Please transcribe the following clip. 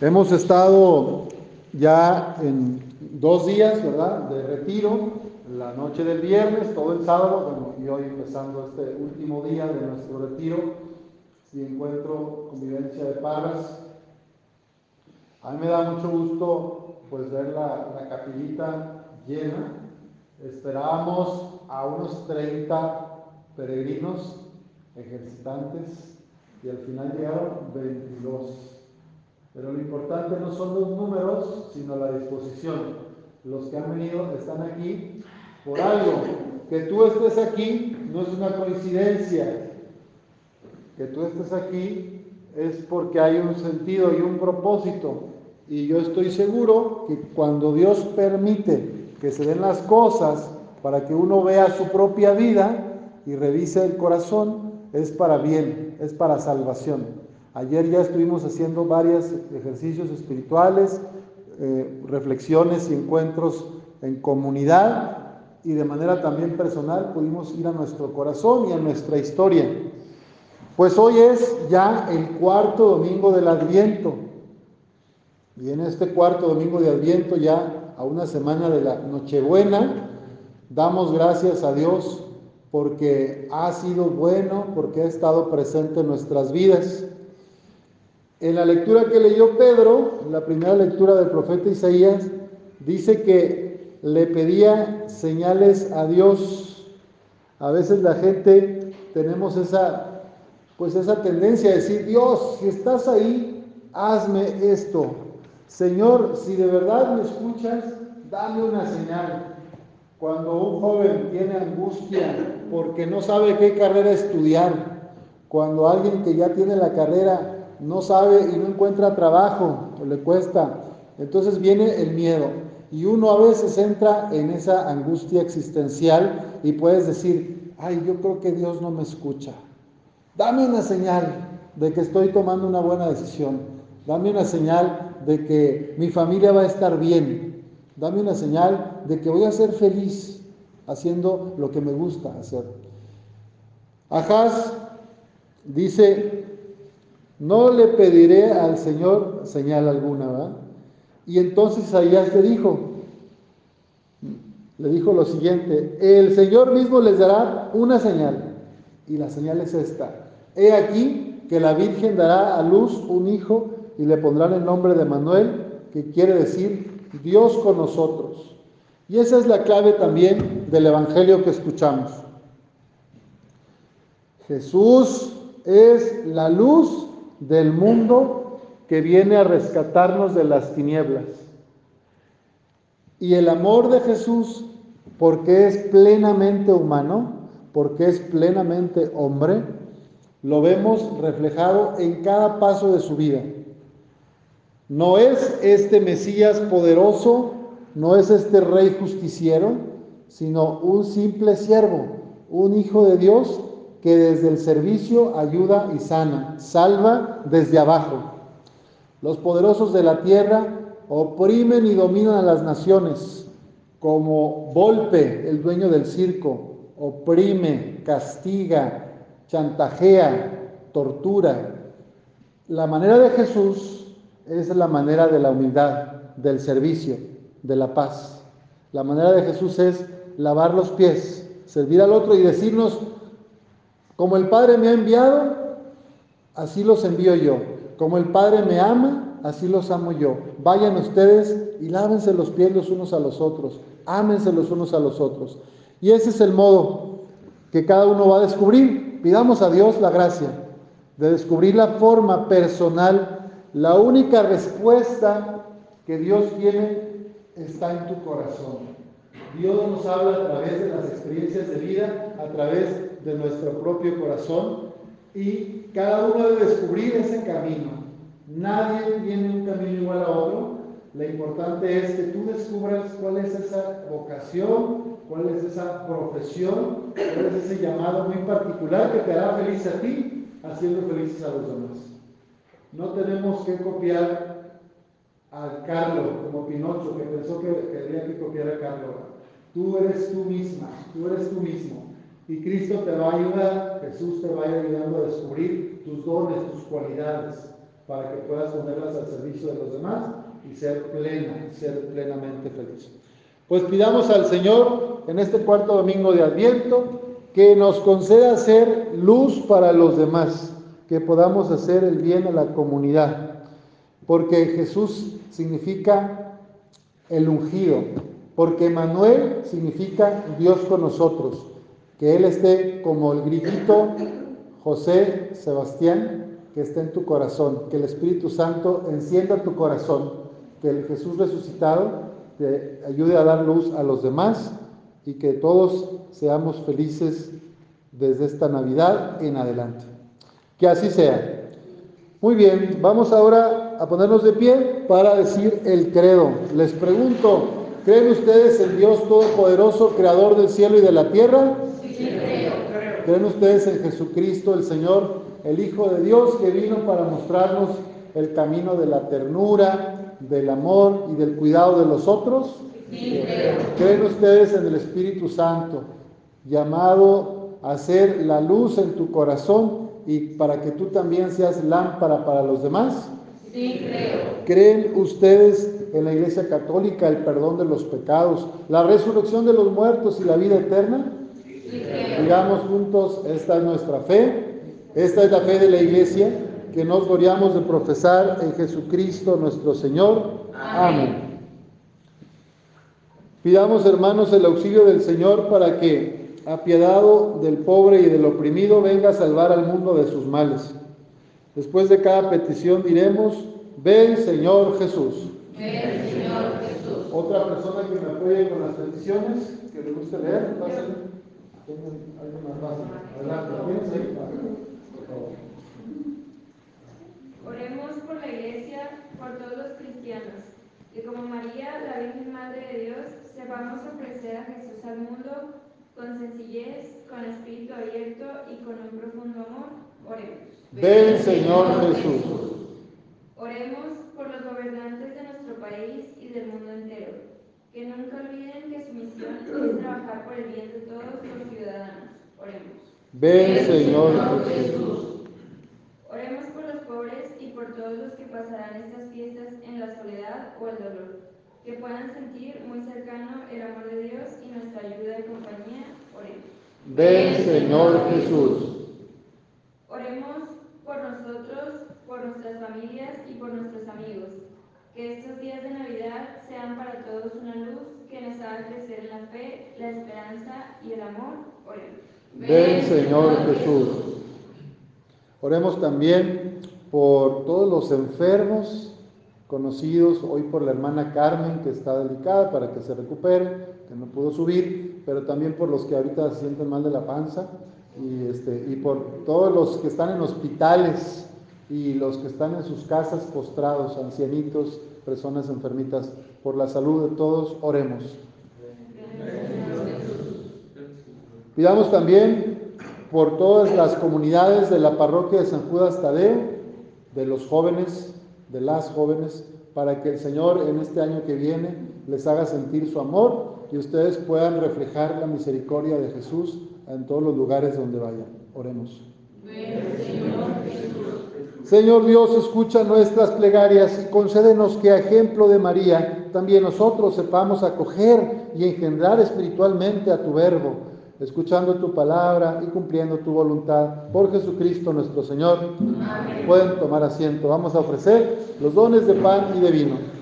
Hemos estado ya en dos días, ¿verdad?, de retiro, la noche del viernes, todo el sábado, bueno, y hoy empezando este último día de nuestro retiro y encuentro convivencia de Parras. A mí me da mucho gusto pues ver la capillita llena. Esperábamos a unos 30 peregrinos ejercitantes y al final llegaron 22. Pero lo importante no son los números, sino la disposición. Los que han venido están aquí por algo. Que tú estés aquí no es una coincidencia. Que tú estés aquí es porque hay un sentido y un propósito. Y yo estoy seguro que cuando Dios permite que se den las cosas para que uno vea su propia vida y revise el corazón, es para bien, es para salvación. Ayer ya estuvimos haciendo varios ejercicios espirituales, eh, reflexiones y encuentros en comunidad y de manera también personal pudimos ir a nuestro corazón y a nuestra historia. Pues hoy es ya el cuarto domingo del Adviento. Y en este cuarto domingo de Adviento, ya a una semana de la Nochebuena, damos gracias a Dios porque ha sido bueno, porque ha estado presente en nuestras vidas. En la lectura que leyó Pedro, la primera lectura del profeta Isaías, dice que le pedía señales a Dios. A veces la gente tenemos esa pues esa tendencia a decir, Dios, si estás ahí, hazme esto. Señor, si de verdad me escuchas, dame una señal. Cuando un joven tiene angustia porque no sabe qué carrera estudiar, cuando alguien que ya tiene la carrera no sabe y no encuentra trabajo o le cuesta. Entonces viene el miedo y uno a veces entra en esa angustia existencial y puedes decir, ay, yo creo que Dios no me escucha. Dame una señal de que estoy tomando una buena decisión. Dame una señal de que mi familia va a estar bien. Dame una señal de que voy a ser feliz haciendo lo que me gusta hacer. Ajaz dice, no le pediré al Señor señal alguna, ¿verdad? Y entonces Isaías le dijo, le dijo lo siguiente, el Señor mismo les dará una señal, y la señal es esta. He aquí que la Virgen dará a luz un hijo y le pondrán el nombre de Manuel, que quiere decir Dios con nosotros. Y esa es la clave también del Evangelio que escuchamos. Jesús es la luz del mundo que viene a rescatarnos de las tinieblas. Y el amor de Jesús, porque es plenamente humano, porque es plenamente hombre, lo vemos reflejado en cada paso de su vida. No es este Mesías poderoso, no es este rey justiciero, sino un simple siervo, un hijo de Dios que desde el servicio ayuda y sana, salva desde abajo. Los poderosos de la tierra oprimen y dominan a las naciones, como Volpe, el dueño del circo, oprime, castiga, chantajea, tortura. La manera de Jesús es la manera de la humildad, del servicio, de la paz. La manera de Jesús es lavar los pies, servir al otro y decirnos, como el Padre me ha enviado, así los envío yo. Como el Padre me ama, así los amo yo. Vayan ustedes y lávense los pies los unos a los otros. Ámense los unos a los otros. Y ese es el modo que cada uno va a descubrir. Pidamos a Dios la gracia de descubrir la forma personal. La única respuesta que Dios tiene está en tu corazón. Dios nos habla a través de las experiencias de vida, a través de nuestro propio corazón y cada uno debe descubrir ese camino. Nadie tiene un camino igual a otro. Lo importante es que tú descubras cuál es esa vocación, cuál es esa profesión, cuál es ese llamado muy particular que te hará feliz a ti, haciendo felices a los demás. No tenemos que copiar a Carlos como Pinocho, que pensó que quería que copiara a Carlos. Tú eres tú misma, tú eres tú mismo. Y Cristo te va a ayudar, Jesús te va a ayudando a descubrir tus dones, tus cualidades. para que puedas ponerlas al servicio de los demás y ser plena, ser plenamente feliz. Pues pidamos al Señor en este cuarto domingo de Adviento que nos conceda ser luz para los demás, que podamos hacer el bien a la comunidad, porque Jesús significa el ungido, porque Manuel significa Dios con nosotros, que Él esté como el grillito José Sebastián, que esté en tu corazón, que el Espíritu Santo encienda tu corazón, que el Jesús resucitado te ayude a dar luz a los demás y que todos seamos felices desde esta Navidad en adelante. Que así sea. Muy bien, vamos ahora a ponernos de pie para decir el credo. Les pregunto, ¿creen ustedes en Dios Todopoderoso, Creador del cielo y de la tierra? ¿Creen ustedes en Jesucristo, el Señor, el Hijo de Dios, que vino para mostrarnos el camino de la ternura, del amor y del cuidado de los otros? Sí, creo. ¿Creen ustedes en el Espíritu Santo, llamado a ser la luz en tu corazón y para que tú también seas lámpara para los demás? Sí, creo. ¿Creen ustedes en la Iglesia Católica el perdón de los pecados, la resurrección de los muertos y la vida eterna? Digamos juntos, esta es nuestra fe, esta es la fe de la Iglesia que nos gloriamos de profesar en Jesucristo nuestro Señor. Amén. Pidamos, hermanos, el auxilio del Señor para que, apiadado del pobre y del oprimido, venga a salvar al mundo de sus males. Después de cada petición diremos, ven Señor Jesús. Ven, Señor Jesús. Otra persona que me apoye con las peticiones, que le guste leer, pásenle. ¿Tienen alguien más fácil? Adelante, ¿tienes ahí? Por favor. Oremos por la Iglesia, por todos los cristianos, que como María, la Virgen Madre de Dios, sepamos ofrecer a Jesús al mundo con sencillez, con espíritu abierto y con un profundo amor. Oremos. Ven Señor Jesús. Oremos por los gobernantes de nuestro país y del mundo entero, que nunca olviden que su misión es trabajar por el bien de todos los. Oremos. Ven Señor Jesús. Oremos por los pobres y por todos los que pasarán estas fiestas en la soledad o el dolor, que puedan sentir muy cercano el amor de Dios y nuestra ayuda y compañía. Oremos. Ven Señor Jesús. Oremos por nosotros, por nuestras familias y por nuestros amigos. Que estos días de Navidad sean para todos una luz que nos haga crecer en la fe, la esperanza y el amor. Oremos. Ven Señor Jesús. Oremos también por todos los enfermos conocidos, hoy por la hermana Carmen que está delicada para que se recupere, que no pudo subir, pero también por los que ahorita se sienten mal de la panza y, este, y por todos los que están en hospitales y los que están en sus casas postrados, ancianitos, personas enfermitas, por la salud de todos, oremos. Pidamos también por todas las comunidades de la parroquia de San Judas Tadeo, de los jóvenes, de las jóvenes, para que el Señor en este año que viene les haga sentir su amor y ustedes puedan reflejar la misericordia de Jesús en todos los lugares donde vayan. Oremos. Señor Dios, escucha nuestras plegarias y concédenos que a ejemplo de María, también nosotros sepamos acoger y engendrar espiritualmente a tu verbo, escuchando tu palabra y cumpliendo tu voluntad. Por Jesucristo nuestro Señor. Pueden tomar asiento. Vamos a ofrecer los dones de pan y de vino.